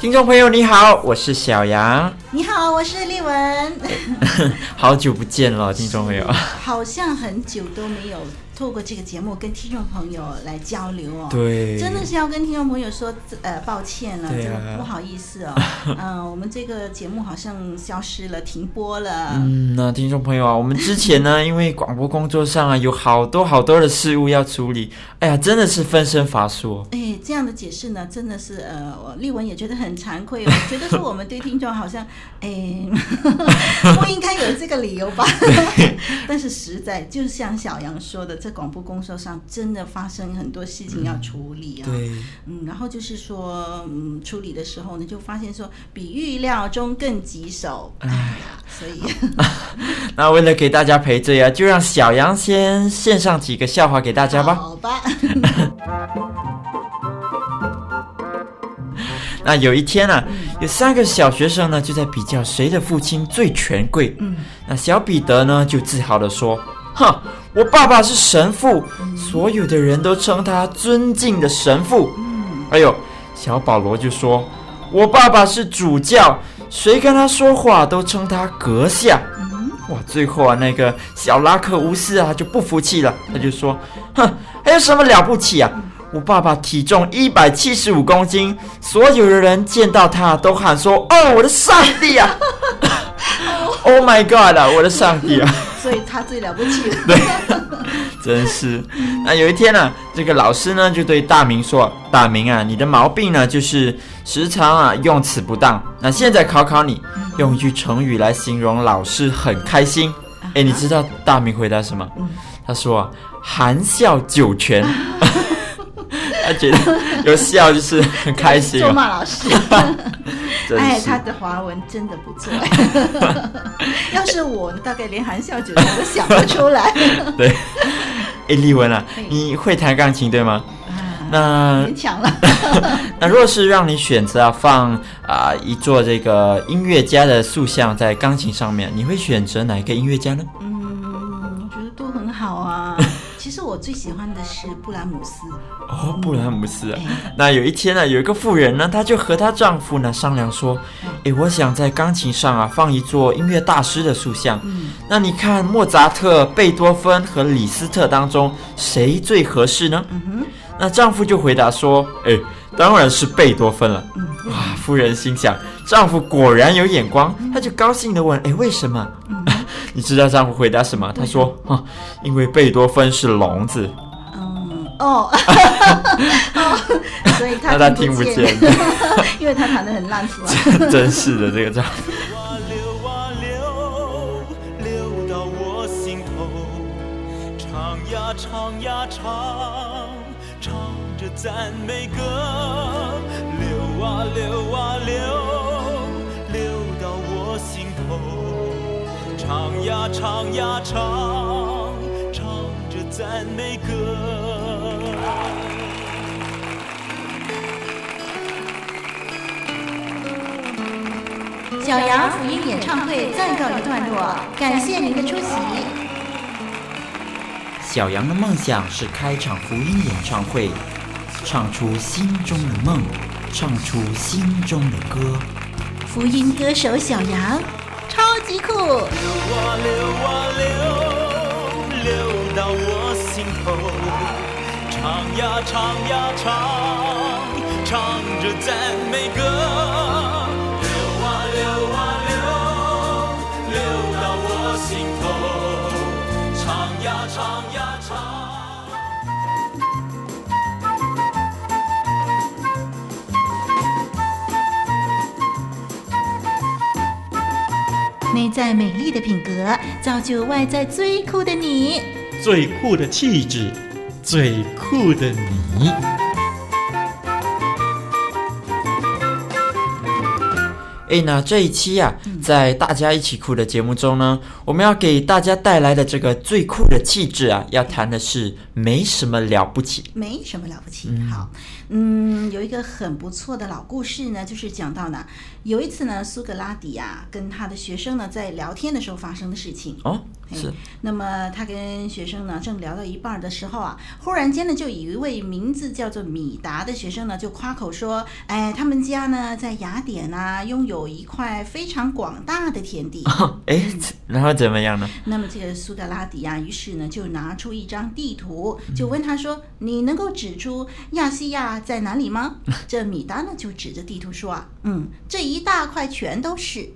听众朋友，你好，我是小杨。你好，我是丽文。好久不见了，听众朋友。好像很久都没有。透过这个节目跟听众朋友来交流哦，对，真的是要跟听众朋友说呃抱歉了，真的、啊、不好意思哦，嗯、呃，我们这个节目好像消失了，停播了。嗯，那听众朋友啊，我们之前呢，因为广播工作上啊有好多好多的事物要处理，哎呀，真的是分身乏术。哎，这样的解释呢，真的是呃，丽文也觉得很惭愧，我觉得说我们对听众好像哎 不应该有这个理由吧，但是实在就像小杨说的这。广播工作上真的发生很多事情要处理啊，嗯对，嗯，然后就是说，嗯，处理的时候呢，就发现说比预料中更棘手，哎呀，所以，那为了给大家赔罪啊，就让小杨先献上几个笑话给大家吧。好吧。那有一天啊，有三个小学生呢，就在比较谁的父亲最权贵。嗯，那小彼得呢，就自豪地说。哼，我爸爸是神父，所有的人都称他尊敬的神父。哎呦，小保罗就说，我爸爸是主教，谁跟他说话都称他阁下。哇，最后啊，那个小拉克乌斯啊就不服气了，他就说，哼，还有什么了不起啊？我爸爸体重一百七十五公斤，所有的人见到他都喊说，哦，我的上帝啊！Oh my God 啊，我的上帝啊！所以他最了不起了。对，真是。那有一天呢、啊，这个老师呢就对大明说：“大明啊，你的毛病呢就是时常啊用词不当。那现在考考你，用一句成语来形容老师很开心。哎，你知道大明回答什么？他说：含笑九泉。他觉得有笑就是很 开心。咒骂老师。哎，他的华文真的不错。要是我，大概连含笑九泉都想不出来。对，哎，丽文啊，你会弹钢琴对吗？啊，那勉强了。那若是让你选择啊，放啊一座这个音乐家的塑像在钢琴上面，你会选择哪一个音乐家呢？嗯，我最喜欢的是布兰姆斯哦，布兰姆斯啊。那有一天呢，有一个妇人呢，她就和她丈夫呢商量说：“哎，我想在钢琴上啊放一座音乐大师的塑像。嗯，那你看莫扎特、贝多芬和李斯特当中谁最合适呢？”嗯哼。那丈夫就回答说：“哎，当然是贝多芬了。”嗯，哇，夫人心想，丈夫果然有眼光，她就高兴地问：“哎，为什么？”嗯你知道丈夫回答什么？他说：“啊，因为贝多芬是聋子。”嗯哦，所以他听不见，因为他弹得很烂，是吧？真是的，这个丈夫。流啊流，流到我心头，唱呀唱呀唱，唱着赞美歌。流啊流啊流，流到我心头。唱呀唱呀唱，唱着赞美歌。小杨福音演唱会暂告一段落，感谢您的出席。小杨的梦想是开场福音演唱会，唱出心中的梦，唱出心中的歌。福音歌手小杨。超级酷！流啊流啊流，流到我心头，唱呀唱呀唱，唱着赞美歌。在美丽的品格，造就外在最酷的你，最酷的气质，最酷的你。哎，那这一期呀。在大家一起酷的节目中呢，我们要给大家带来的这个最酷的气质啊，要谈的是没什么了不起，没什么了不起。嗯、好，嗯，有一个很不错的老故事呢，就是讲到呢，有一次呢，苏格拉底啊跟他的学生呢在聊天的时候发生的事情。哦，是。那么他跟学生呢正聊到一半的时候啊，忽然间呢，就有一位名字叫做米达的学生呢就夸口说，哎，他们家呢在雅典啊拥有。一块非常广大的田地，哎，然后怎么样呢？那么这个苏格拉底啊，于是呢就拿出一张地图，就问他说：“你能够指出亚细亚在哪里吗？”这米达呢就指着地图说：“啊，嗯，这一大块全都是。”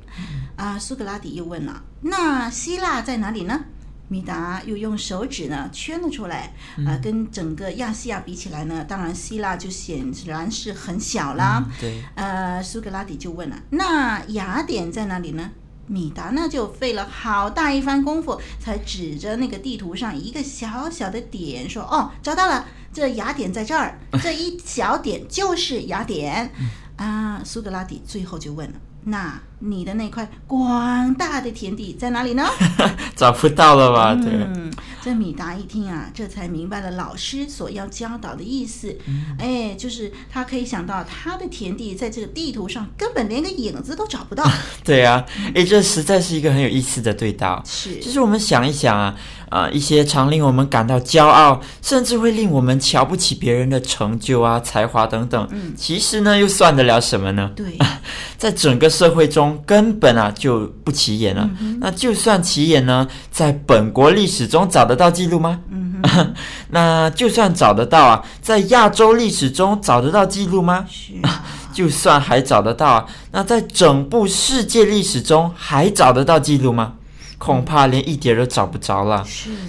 啊，苏格拉底又问了：“那希腊在哪里呢？”米达又用手指呢圈了出来，啊、呃，跟整个亚细亚比起来呢，当然希腊就显然是很小啦。嗯、对，呃，苏格拉底就问了：“那雅典在哪里呢？”米达呢就费了好大一番功夫，才指着那个地图上一个小小的点说：“哦，找到了，这雅典在这儿，这一小点就是雅典。”啊，苏格拉底最后就问了。那你的那块广大的田地在哪里呢？找不到了吧？对。嗯，这米达一听啊，这才明白了老师所要教导的意思。嗯、哎，就是他可以想到他的田地在这个地图上根本连个影子都找不到。对啊，哎，这实在是一个很有意思的对道。是，就是我们想一想啊。啊，一些常令我们感到骄傲，甚至会令我们瞧不起别人的成就啊、才华等等，嗯，其实呢，又算得了什么呢？对，在整个社会中，根本啊就不起眼了。嗯、那就算起眼呢，在本国历史中找得到记录吗？嗯，那就算找得到啊，在亚洲历史中找得到记录吗？啊，就算还找得到啊，那在整部世界历史中还找得到记录吗？恐怕连一点都找不着了。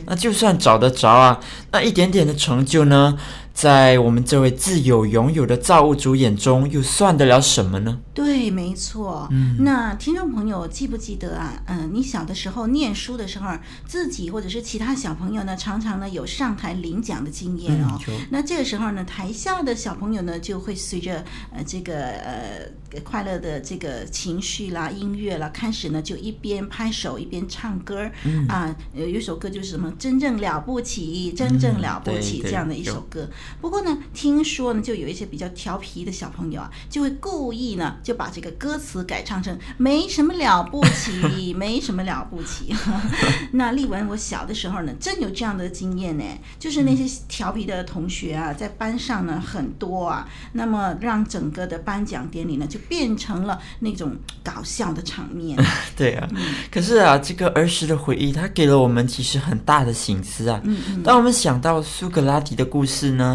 那就算找得着啊，那一点点的成就呢？在我们这位自有拥有的造物主眼中，又算得了什么呢？对，没错。嗯，那听众朋友记不记得啊？嗯，你小的时候念书的时候，自己或者是其他小朋友呢，常常呢有上台领奖的经验哦。嗯，那这个时候呢，台下的小朋友呢，就会随着呃这个呃快乐的这个情绪啦、音乐啦，开始呢就一边拍手一边唱歌。嗯啊，有一首歌就是什么“真正了不起，真正了不起”这样的一首歌。不过呢，听说呢，就有一些比较调皮的小朋友啊，就会故意呢，就把这个歌词改唱成“没什么了不起，没什么了不起”。那丽文，我小的时候呢，真有这样的经验呢，就是那些调皮的同学啊，在班上呢很多啊，那么让整个的颁奖典礼呢，就变成了那种搞笑的场面。对啊，嗯、可是啊，这个儿时的回忆，它给了我们其实很大的醒思啊。嗯嗯。当我们想到苏格拉底的故事呢，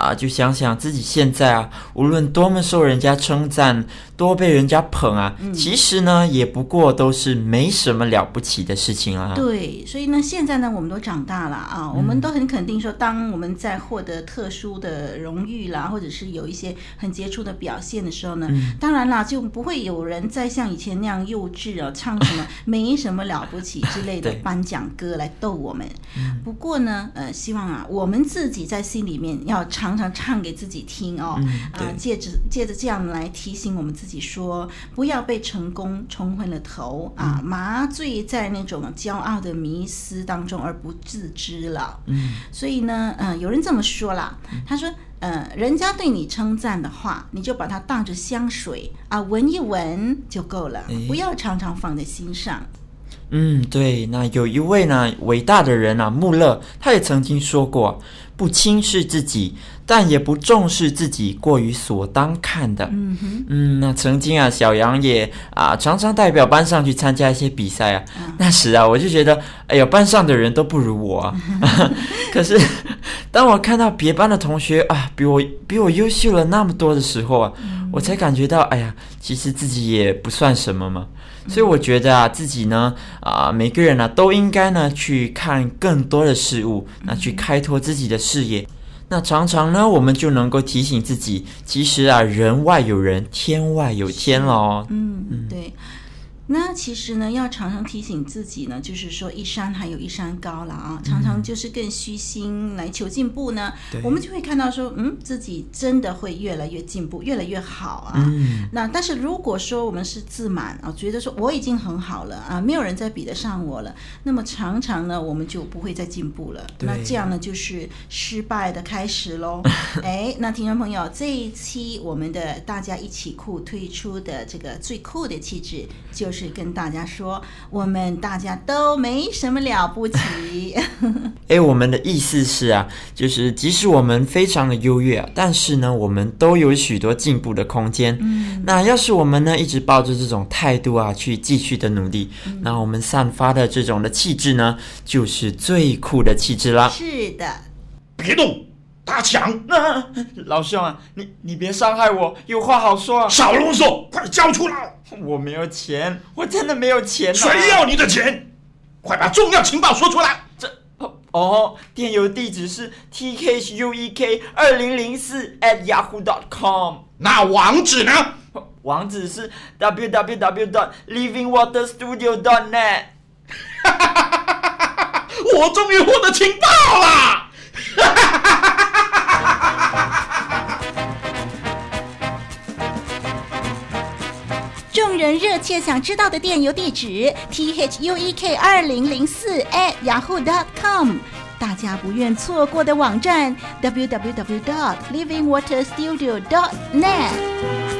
啊，就想想自己现在啊，无论多么受人家称赞，多被人家捧啊，嗯、其实呢，也不过都是没什么了不起的事情啊。对，所以呢，现在呢，我们都长大了啊，我们都很肯定说，当我们在获得特殊的荣誉啦，或者是有一些很杰出的表现的时候呢，嗯、当然啦，就不会有人再像以前那样幼稚啊，唱什么 没什么了不起之类的颁奖歌来逗我们。对不过呢，呃，希望啊，我们自己在心里面要唱。常常唱给自己听哦，嗯、啊，借着借着这样来提醒我们自己说，不要被成功冲昏了头啊，嗯、麻醉在那种骄傲的迷思当中而不自知了。嗯，所以呢，嗯、呃，有人这么说啦，他说，呃，人家对你称赞的话，你就把它当着香水啊，闻一闻就够了，诶。不要常常放在心上。嗯，对，那有一位呢伟大的人啊，穆勒，他也曾经说过，不轻视自己。但也不重视自己过于所当看的。嗯哼，嗯，那曾经啊，小杨也啊常常代表班上去参加一些比赛啊。嗯、那时啊，我就觉得，哎呀，班上的人都不如我啊。可是，当我看到别班的同学啊，比我比我优秀了那么多的时候啊，嗯、我才感觉到，哎呀，其实自己也不算什么嘛。所以我觉得啊，自己呢，啊，每个人呢、啊，都应该呢去看更多的事物，那去开拓自己的视野。那常常呢，我们就能够提醒自己，其实啊，人外有人，天外有天咯。嗯嗯，对。那其实呢，要常常提醒自己呢，就是说一山还有一山高了啊，常常就是更虚心来求进步呢，对我们就会看到说，嗯，自己真的会越来越进步，越来越好啊。嗯，那但是如果说我们是自满啊，觉得说我已经很好了啊，没有人再比得上我了，那么常常呢，我们就不会再进步了。对那这样呢，就是失败的开始喽。哎，那听众朋友，这一期我们的大家一起酷推出的这个最酷的气质，就是跟大家说，我们大家都没什么了不起。哎，我们的意思是啊，就是即使我们非常的优越啊，但是呢，我们都有许多进步的空间。嗯，那要是我们呢，一直抱着这种态度啊，去继续的努力，嗯、那我们散发的这种的气质呢，就是最酷的气质啦。是的，别动，打抢！那老兄啊，你你别伤害我，有话好说啊。少啰嗦，快交出来！我没有钱，我真的没有钱啊。谁要你的钱？快把重要情报说出来！这哦，电邮地址是 t k h u e k 二零零四 at yahoo dot com。那网址呢？网址是 w w w dot livingwaterstudio dot net。我终于获得情报了！众人热切想知道的电邮地址：t h u e k 二零零四 at yahoo dot com。大家不愿错过的网站：w w w dot livingwaterstudio dot net。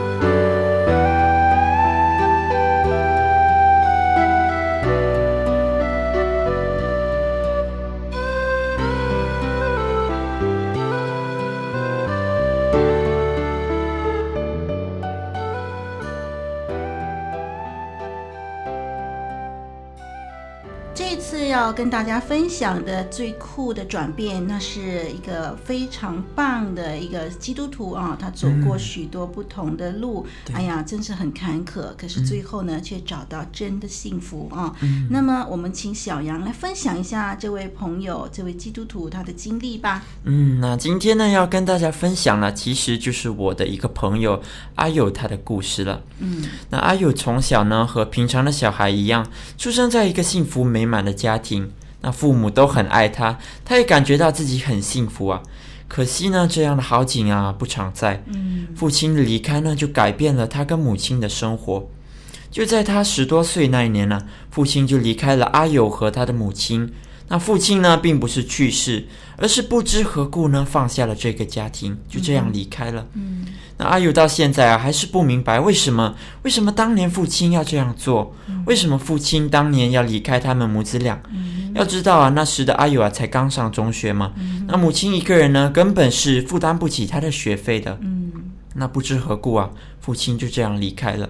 要跟大家分享的最酷的转变，那是一个非常棒的一个基督徒啊，他走过许多不同的路，嗯、哎呀，真是很坎坷，可是最后呢，嗯、却找到真的幸福啊。嗯、那么，我们请小杨来分享一下这位朋友、这位基督徒他的经历吧。嗯，那今天呢，要跟大家分享呢，其实就是我的一个朋友阿友他的故事了。嗯，那阿友从小呢，和平常的小孩一样，出生在一个幸福美满的家庭。那父母都很爱他，他也感觉到自己很幸福啊。可惜呢，这样的好景啊不常在。嗯，父亲的离开呢，就改变了他跟母亲的生活。就在他十多岁那一年呢，父亲就离开了阿友和他的母亲。那父亲呢，并不是去世，而是不知何故呢，放下了这个家庭，就这样离开了。嗯，那阿友到现在啊，还是不明白为什么，为什么当年父亲要这样做？为什么父亲当年要离开他们母子俩？嗯，要知道啊，那时的阿友啊，才刚上中学嘛。嗯，那母亲一个人呢，根本是负担不起他的学费的。嗯，那不知何故啊，父亲就这样离开了。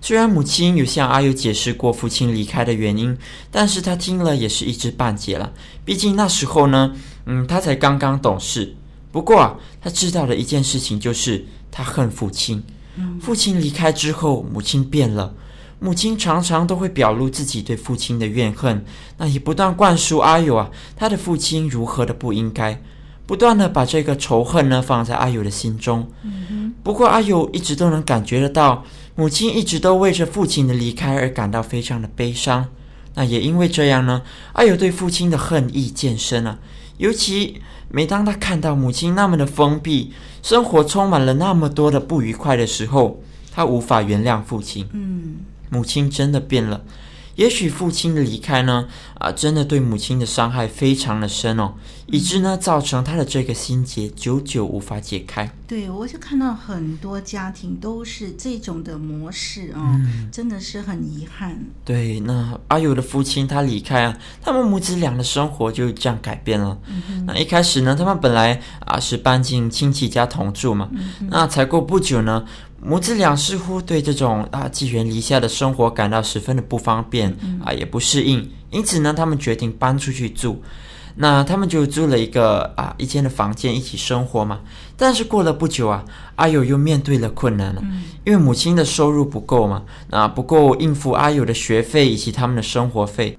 虽然母亲有向阿友解释过父亲离开的原因，但是他听了也是一知半解了。毕竟那时候呢，嗯，他才刚刚懂事。不过啊，他知道的一件事情就是他恨父亲。父亲离开之后，母亲变了。母亲常常都会表露自己对父亲的怨恨，那也不断灌输阿友啊，他的父亲如何的不应该，不断的把这个仇恨呢放在阿友的心中。不过阿友一直都能感觉得到。母亲一直都为着父亲的离开而感到非常的悲伤，那也因为这样呢，阿友对父亲的恨意渐深了。尤其每当他看到母亲那么的封闭，生活充满了那么多的不愉快的时候，他无法原谅父亲。嗯，母亲真的变了，也许父亲的离开呢，啊，真的对母亲的伤害非常的深哦，以致呢，造成他的这个心结久久无法解开。对，我就看到很多家庭都是这种的模式啊、哦嗯，真的是很遗憾。对，那阿友的父亲他离开啊，他们母子俩的生活就这样改变了。嗯、那一开始呢，他们本来啊是搬进亲戚家同住嘛，嗯、那才过不久呢。母子俩似乎对这种啊寄人篱下的生活感到十分的不方便啊，也不适应，因此呢，他们决定搬出去住。那他们就租了一个啊一间的房间一起生活嘛。但是过了不久啊，阿友又面对了困难了，因为母亲的收入不够嘛，那不够应付阿友的学费以及他们的生活费。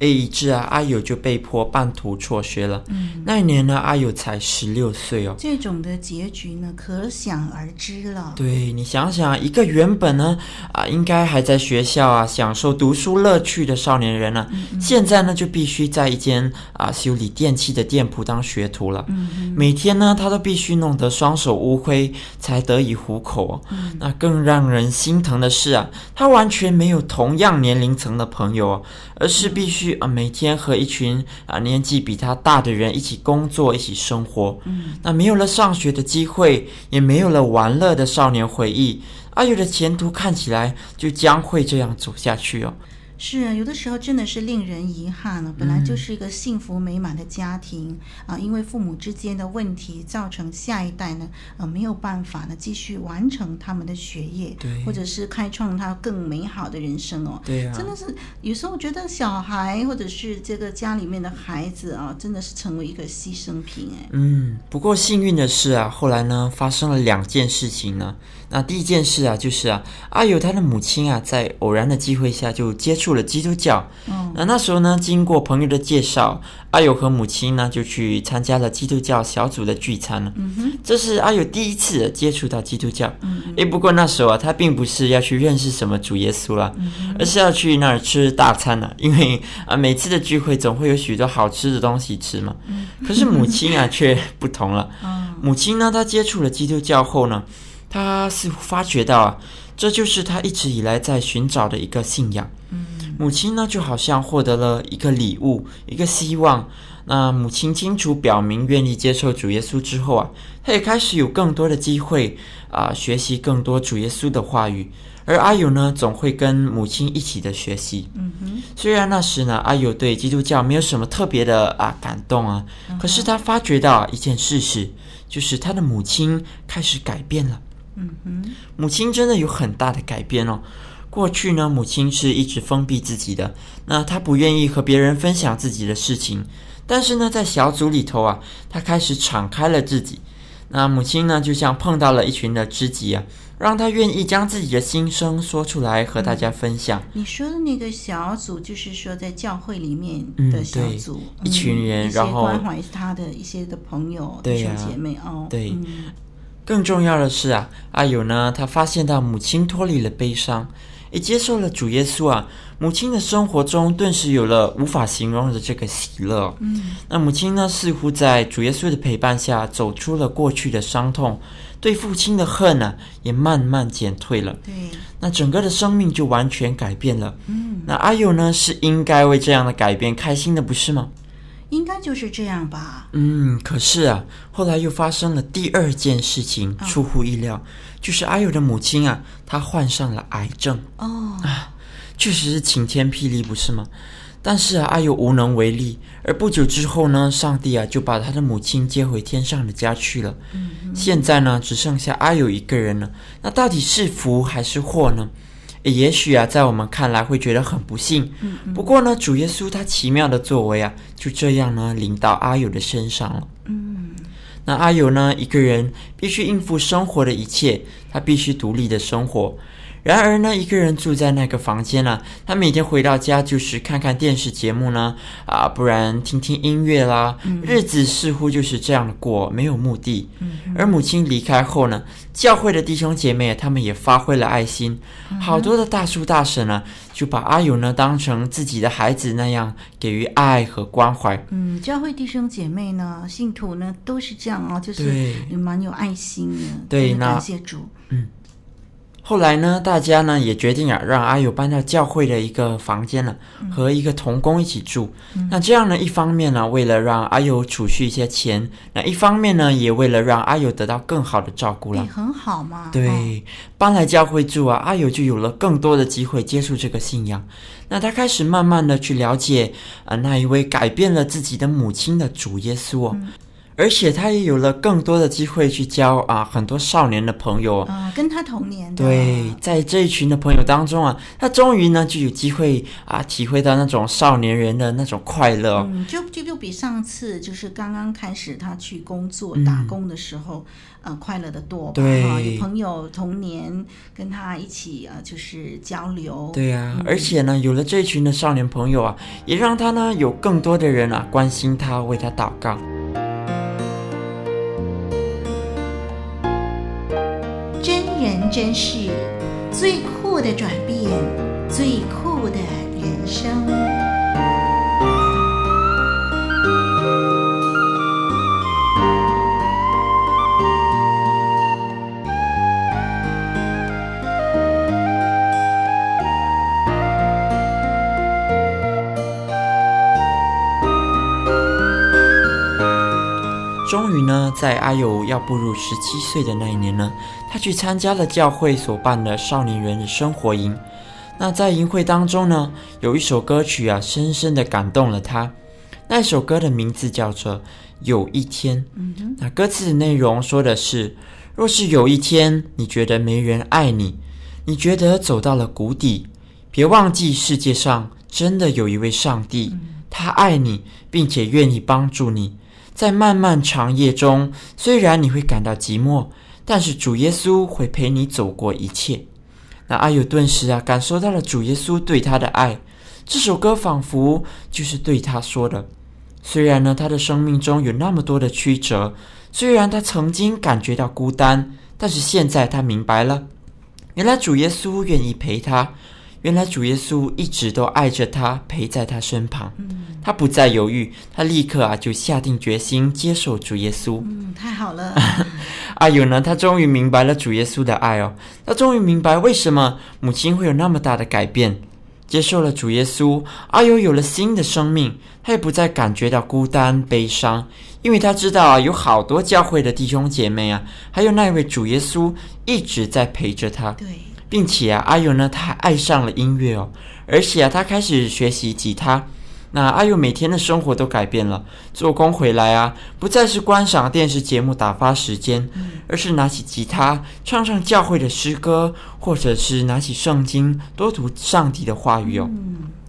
A 一致啊，阿友就被迫半途辍学了。嗯，那一年呢，阿友才十六岁哦。这种的结局呢，可想而知了。对，你想想，一个原本呢啊，应该还在学校啊享受读书乐趣的少年人呢、啊嗯，现在呢就必须在一间啊修理电器的店铺当学徒了。嗯，每天呢，他都必须弄得双手乌灰才得以糊口、那更让人心疼的是啊，他完全没有同样年龄层的朋友、哦，而是必须。啊，每天和一群啊年纪比他大的人一起工作，一起生活。嗯，那没有了上学的机会，也没有了玩乐的少年回忆，阿友的前途看起来就将会这样走下去哦。是啊，有的时候真的是令人遗憾了。本来就是一个幸福美满的家庭、嗯、啊，因为父母之间的问题，造成下一代呢，呃，没有办法呢继续完成他们的学业，对，或者是开创他更美好的人生哦。对啊，真的是有时候我觉得小孩或者是这个家里面的孩子啊，真的是成为一个牺牲品哎。嗯，不过幸运的是啊，后来呢发生了两件事情呢。那第一件事啊，就是啊，阿友他的母亲啊，在偶然的机会下就接触了基督教。嗯，那那时候呢，经过朋友的介绍，阿友和母亲呢就去参加了基督教小组的聚餐了。嗯哼，这是阿友第一次接触到基督教。嗯，诶，不过那时候啊，他并不是要去认识什么主耶稣啦，嗯，而是要去那儿吃大餐了，因为啊，每次的聚会总会有许多好吃的东西吃嘛。嗯，可是母亲啊却不同了。嗯，母亲呢，她接触了基督教后呢，他似乎发觉到啊，这就是他一直以来在寻找的一个信仰。嗯，母亲呢，就好像获得了一个礼物，一个希望。那母亲清楚表明愿意接受主耶稣之后啊，他也开始有更多的机会啊，学习更多主耶稣的话语。而阿友呢，总会跟母亲一起的学习。嗯哼，虽然那时呢，阿友对基督教没有什么特别的啊感动啊，嗯，可是他发觉到一件事实，就是他的母亲开始改变了。嗯哼，母亲真的有很大的改变哦。过去呢，母亲是一直封闭自己的，那她不愿意和别人分享自己的事情。但是呢，在小组里头啊，她开始敞开了自己。那母亲呢，就像碰到了一群的知己啊，让她愿意将自己的心声说出来和大家分享。你说的那个小组，就是说在教会里面的小组，嗯、一群人，然后关怀他的一些的朋友、弟兄姐妹哦，对。嗯更重要的是啊，阿友呢，他发现到母亲脱离了悲伤，也接受了主耶稣啊，母亲的生活中顿时有了无法形容的这个喜乐。嗯，那母亲呢，似乎在主耶稣的陪伴下，走出了过去的伤痛，对父亲的恨呢、啊，也慢慢减退了。对，那整个的生命就完全改变了。嗯，那阿友呢，是应该为这样的改变开心的，不是吗？应该就是这样吧。嗯，可是啊，后来又发生了第二件事情，出乎意料，哦、就是阿友的母亲啊，她患上了癌症。哦，啊，确实是晴天霹雳，不是吗？但是啊，阿友无能为力。而不久之后呢，上帝啊就把他的母亲接回天上的家去了。嗯，现在呢，只剩下阿友一个人了。那到底是福还是祸呢？也许啊，在我们看来会觉得很不幸。嗯不过呢，主耶稣他奇妙的作为啊，就这样呢，临到阿友的身上了。嗯，那阿友呢，一个人必须应付生活的一切，他必须独立的生活。然而呢，一个人住在那个房间呢、啊，他每天回到家就是看看电视节目呢，啊，不然听听音乐啦，嗯、日子似乎就是这样的过，没有目的。嗯、而母亲离开后呢，教会的弟兄姐妹他们也发挥了爱心，嗯、好多的大叔大婶呢，就把阿友呢当成自己的孩子那样给予爱和关怀。嗯，教会弟兄姐妹呢，信徒呢都是这样啊，就是也蛮有爱心的。对，感谢主。嗯。后来呢，大家呢也决定啊，让阿友搬到教会的一个房间了，和一个童工一起住。嗯、那这样呢，一方面呢，为了让阿友储蓄一些钱，那一方面呢，也为了让阿友得到更好的照顾了。也很好嘛。对，哦、搬来教会住啊，阿友就有了更多的机会接触这个信仰。那他开始慢慢的去了解啊，那一位改变了自己的母亲的主耶稣哦。嗯而且他也有了更多的机会去交啊很多少年的朋友啊，跟他同年的。对，在这一群的朋友当中啊，他终于呢就有机会啊体会到那种少年人的那种快乐。嗯，就就就比上次就是刚刚开始他去工作打工的时候，嗯、呃，快乐的多吧。对，有朋友同年跟他一起啊，就是交流。对呀、啊，嗯、而且呢，有了这一群的少年朋友啊，也让他呢有更多的人啊关心他，为他祷告。真是最酷的转变，最酷的人生。在阿友要步入十七岁的那一年呢，他去参加了教会所办的少年人的生活营。那在营会当中呢，有一首歌曲啊，深深的感动了他。那首歌的名字叫做《有一天》。那歌词的内容说的是：若是有一天你觉得没人爱你，你觉得走到了谷底，别忘记世界上真的有一位上帝，他爱你，并且愿意帮助你。在漫漫长夜中，虽然你会感到寂寞，但是主耶稣会陪你走过一切。那阿友顿时啊，感受到了主耶稣对他的爱。这首歌仿佛就是对他说的。虽然呢，他的生命中有那么多的曲折，虽然他曾经感觉到孤单，但是现在他明白了，原来主耶稣愿意陪他。原来主耶稣一直都爱着他，陪在他身旁。嗯，他不再犹豫，他立刻啊就下定决心接受主耶稣。嗯，太好了。阿友呢，他终于明白了主耶稣的爱哦，他终于明白为什么母亲会有那么大的改变。接受了主耶稣，阿友有了新的生命，他也不再感觉到孤单悲伤，因为他知道啊，有好多教会的弟兄姐妹啊，还有那位主耶稣一直在陪着他。对。并且啊，阿尤呢，他还爱上了音乐哦，而且啊，他开始学习吉他。那阿尤每天的生活都改变了，做工回来啊，不再是观赏电视节目打发时间，而是拿起吉他唱唱教会的诗歌，或者是拿起圣经多读上帝的话语哦。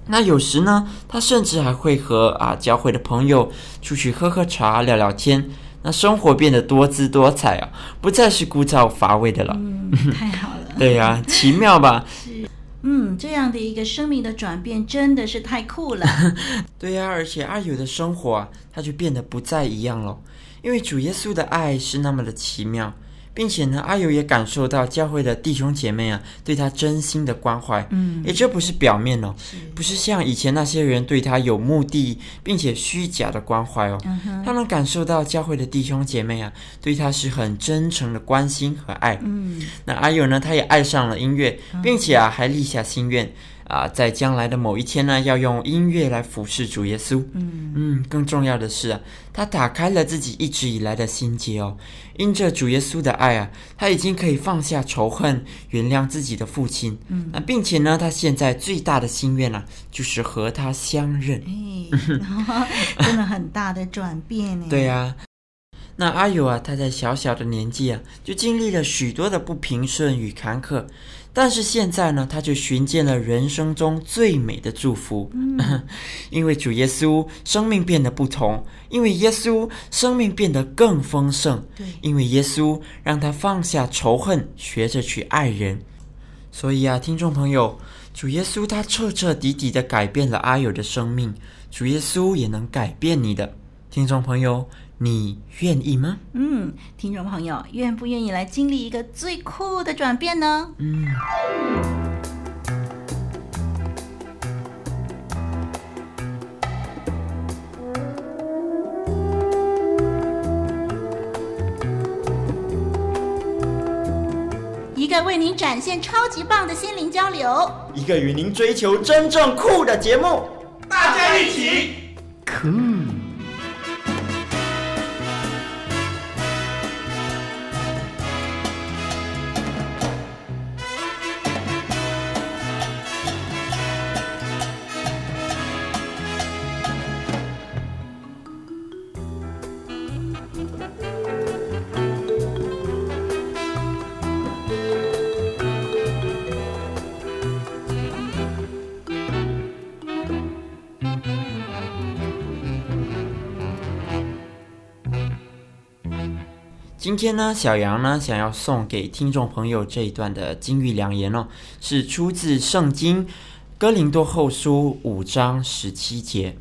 那有时呢，他甚至还会和啊教会的朋友出去喝喝茶、聊聊天。那生活变得多姿多彩啊，不再是枯燥乏味的了。嗯，太好了。对呀、啊，奇妙吧？是，嗯，这样的一个生命的转变真的是太酷了。对呀、啊，而且阿友的生活啊，他就变得不再一样了，因为主耶稣的爱是那么的奇妙。并且呢，阿友也感受到教会的弟兄姐妹啊，对他真心的关怀。嗯，也这不是表面哦，是不是像以前那些人对他有目的并且虚假的关怀哦。嗯，他能感受到教会的弟兄姐妹啊，对他是很真诚的关心和爱。嗯，那阿友呢，他也爱上了音乐，并且啊，还立下心愿。啊，在将来的某一天呢，要用音乐来服侍主耶稣。嗯嗯，更重要的是啊，他打开了自己一直以来的心结哦。因着主耶稣的爱啊，他已经可以放下仇恨，原谅自己的父亲。嗯，那，并且呢，他现在最大的心愿啊，就是和他相认。哎，真的很大的转变呢。对呀，啊，那阿友啊，他在小小的年纪啊，就经历了许多的不平顺与坎坷。但是现在呢，他就寻见了人生中最美的祝福，嗯、因为主耶稣，生命变得不同；因为耶稣，生命变得更丰盛；对。因为耶稣，让他放下仇恨，学着去爱人。所以啊，听众朋友，主耶稣他彻彻底底的改变了阿友的生命，主耶稣也能改变你的，听众朋友。你愿意吗？嗯，听众朋友，愿不愿意来经历一个最酷的转变呢？嗯。一个为您展现超级棒的心灵交流，一个与您追求真正酷的节目，大家一起酷。今天呢，小杨呢想要送给听众朋友这一段的金玉良言哦，是出自圣经哥林多后书五章十七节。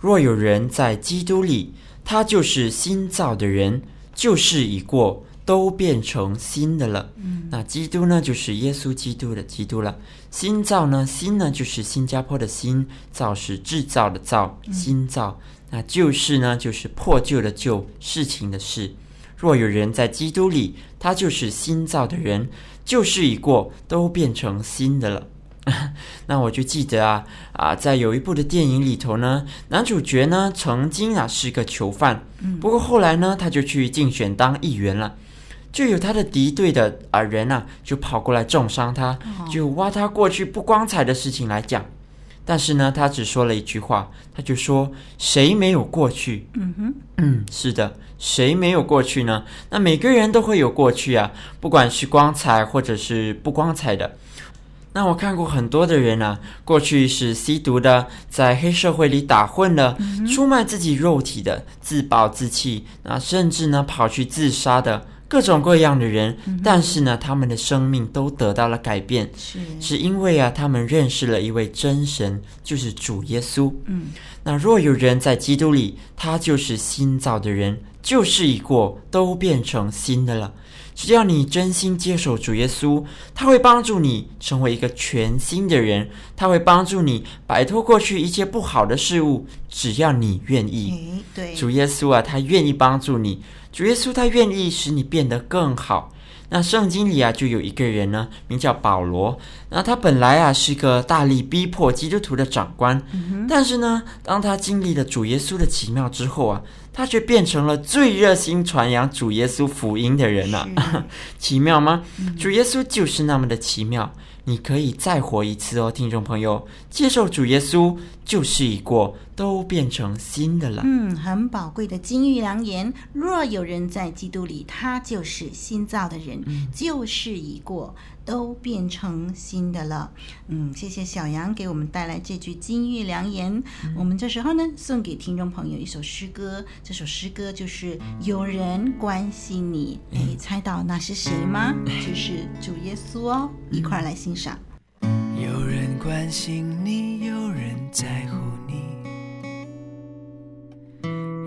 若有人在基督里，他就是新造的人，旧事已过，都变成新的了。嗯，那基督呢，就是耶稣基督的基督了。新造呢，新呢就是新加坡的新，造是制造的造，新造。那旧事呢，就是破旧的旧，事情的事。若有人在基督里，他就是新造的人，旧事已过，都变成新的了。那我就记得啊啊，在有一部的电影里头呢，男主角呢曾经啊是个囚犯，不过后来呢他就去竞选当议员了，就有他的敌对的啊人啊就跑过来重伤他，就挖他过去不光彩的事情来讲。但是呢，他只说了一句话，他就说：“谁没有过去？”嗯哼，嗯，是的，谁没有过去呢？那每个人都会有过去啊，不管是光彩或者是不光彩的。那我看过很多的人啊，过去是吸毒的，在黑社会里打混的，嗯、出卖自己肉体的，自暴自弃，那甚至呢跑去自杀的。各种各样的人，但是呢，他们的生命都得到了改变，是，是因为啊，他们认识了一位真神，就是主耶稣。嗯，那若有人在基督里，他就是新造的人，旧事已过，都变成新的了。只要你真心接受主耶稣，他会帮助你成为一个全新的人，他会帮助你摆脱过去一切不好的事物。只要你愿意，对，主耶稣啊，他愿意帮助你。主耶稣他愿意使你变得更好。那圣经里啊，就有一个人呢，名叫保罗。那他本来啊是个大力逼迫基督徒的长官，嗯、但是呢，当他经历了主耶稣的奇妙之后啊，他却变成了最热心传扬主耶稣福音的人了，啊。奇妙吗？嗯？主耶稣就是那么的奇妙。你可以再活一次哦，听众朋友，接受主耶稣，旧事已过，都变成新的了。嗯，很宝贵的金玉良言。若有人在基督里，他就是新造的人，旧事已过，都变成新的了。嗯，谢谢小杨给我们带来这句金玉良言。嗯。我们这时候呢，送给听众朋友一首诗歌，这首诗歌就是“有人关心你”。哎，猜到那是谁吗？就是主耶稣哦，一块来欣赏。有人关心你，有人在乎你，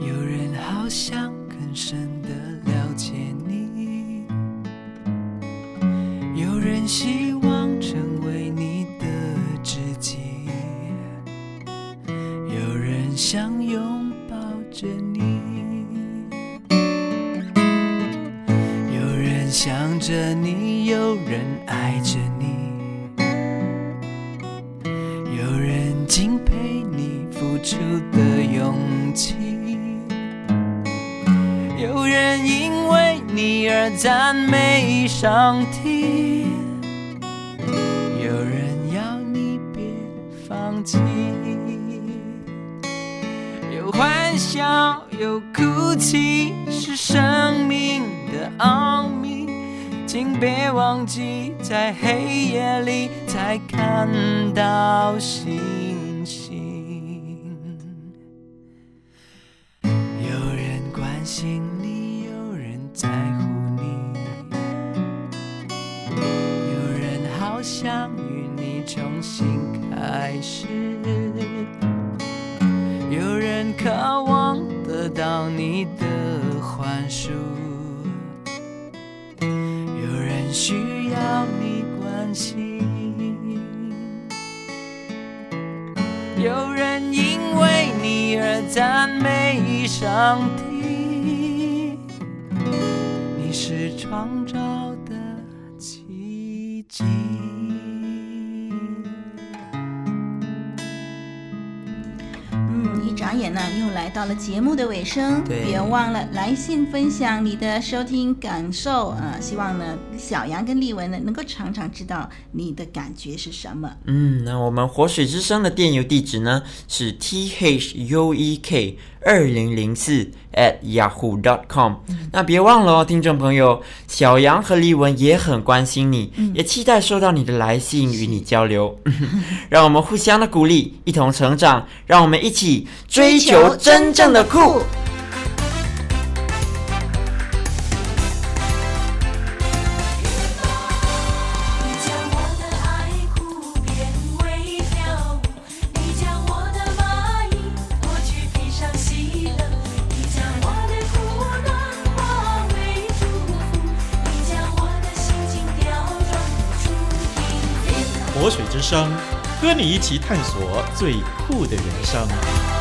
有人好想更深的了解你，有人希望成为你的知己，有人想拥抱着你，有人想着你，有人爱着上帝，有人要你别放弃，有欢笑，有哭泣，是生命的奥秘，请别忘记，在黑夜里才看到星。想与你重新开始，有人渴望得到你的宽恕，有人需要你关心，有人因为你而赞美上帝，你是创造眼呢，又来到了节目的尾声，别忘了来信分享你的收听感受啊、呃！希望呢，小杨跟丽文呢能够常常知道你的感觉是什么。嗯，那我们活水之声的电邮地址呢是 t h u e k 二零零四 at yahoo dot com。那别忘了哦，听众朋友，小杨和丽文也很关心你，嗯、也期待收到你的来信与你交流。让我们互相的鼓励，一同成长。让我们一起追求真正的酷。一起探索最酷的人生。